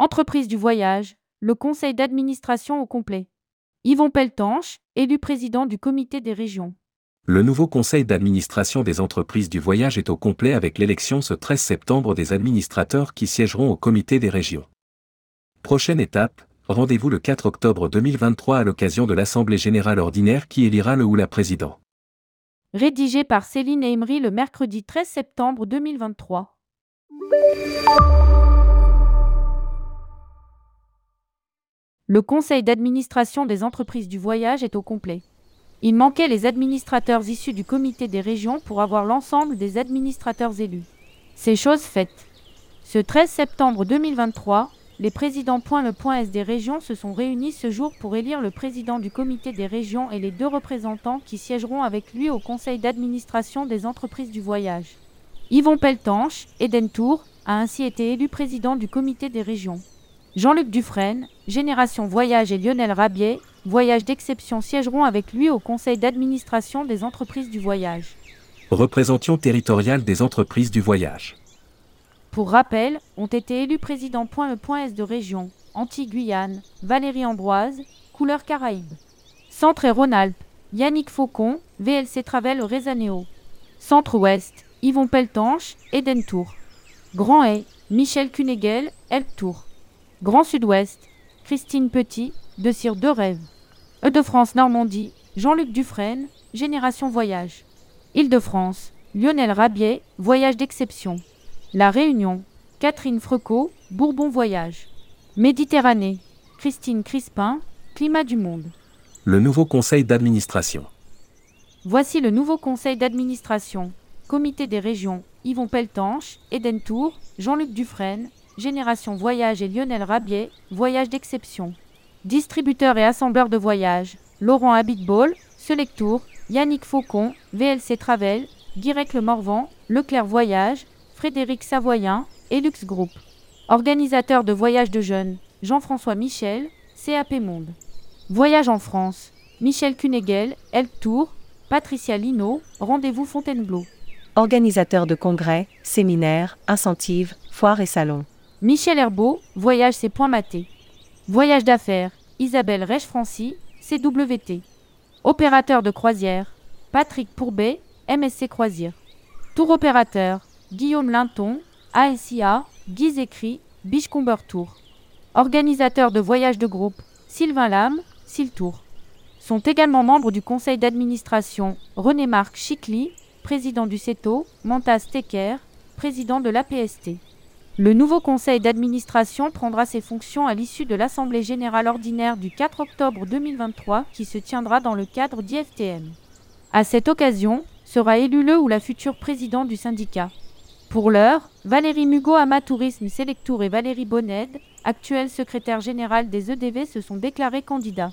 Entreprise du voyage, le conseil d'administration au complet. Yvon Peltanche, élu président du comité des régions. Le nouveau conseil d'administration des entreprises du voyage est au complet avec l'élection ce 13 septembre des administrateurs qui siégeront au comité des régions. Prochaine étape, rendez-vous le 4 octobre 2023 à l'occasion de l'Assemblée générale ordinaire qui élira le ou la président. Rédigé par Céline Emery le mercredi 13 septembre 2023. Le conseil d'administration des entreprises du voyage est au complet. Il manquait les administrateurs issus du comité des régions pour avoir l'ensemble des administrateurs élus. C'est chose faite. Ce 13 septembre 2023, les présidents point S des régions se sont réunis ce jour pour élire le président du comité des régions et les deux représentants qui siégeront avec lui au conseil d'administration des entreprises du voyage. Yvon Peltanche, Eden Tour, a ainsi été élu président du comité des régions. Jean-Luc Dufresne, Génération Voyage et Lionel Rabier, Voyage d'exception siégeront avec lui au conseil d'administration des entreprises du voyage. Représentation territoriale des entreprises du voyage. Pour rappel, ont été élus président point le point S de région, Antilles-Guyane, Valérie Ambroise, Couleur Caraïbes. Centre et Rhône-Alpes, Yannick Faucon, VLC Travel Rezaneo. Centre-Ouest, Yvon Peltanche, Eden Tour. Grand Hay, Michel Cunegel, Elk Tour. Grand Sud-Ouest, Christine Petit, de Cire de Rêve. Eude-France Normandie, Jean-Luc Dufresne, Génération Voyage. Île-de-France, Lionel Rabier, Voyage d'exception. La Réunion, Catherine Frecot, Bourbon Voyage. Méditerranée, Christine Crispin, Climat du Monde. Le nouveau conseil d'administration. Voici le nouveau conseil d'administration. Comité des régions, Yvon Peltanche, Eden Tour, Jean-Luc Dufresne, Génération Voyage et Lionel Rabier, Voyage d'exception. Distributeur et assembleur de voyages, Laurent Habitball, Selectour, Yannick Faucon, VLC Travel, Guirec Le Morvan, Leclerc Voyage, Frédéric Savoyen, Elux Group. Organisateur de voyages de jeunes, Jean-François Michel, CAP Monde. Voyage en France, Michel Cunegel, Elk Tour, Patricia Lino, Rendez-vous Fontainebleau. Organisateur de congrès, séminaires, incentives, foires et salons. Michel Herbeau, Voyage ses points matés. Voyage d'affaires, Isabelle Rech-Francy, CWT. Opérateur de croisière, Patrick Pourbet, MSC Croisière. Tour opérateur, Guillaume Linton, ASIA, Guy Zécry, Bichcomber Tour. Organisateur de voyages de groupe, Sylvain Lame, Siltour. Sont également membres du conseil d'administration René-Marc Chicly, président du CETO, Mantas Tecker, président de l'APST. Le nouveau conseil d'administration prendra ses fonctions à l'issue de l'Assemblée générale ordinaire du 4 octobre 2023 qui se tiendra dans le cadre d'IFTM. À cette occasion, sera élu le ou la future président du syndicat. Pour l'heure, Valérie Mugo Amatourisme Selectour et Valérie Bonned, actuelle secrétaire générale des EDV, se sont déclarés candidats.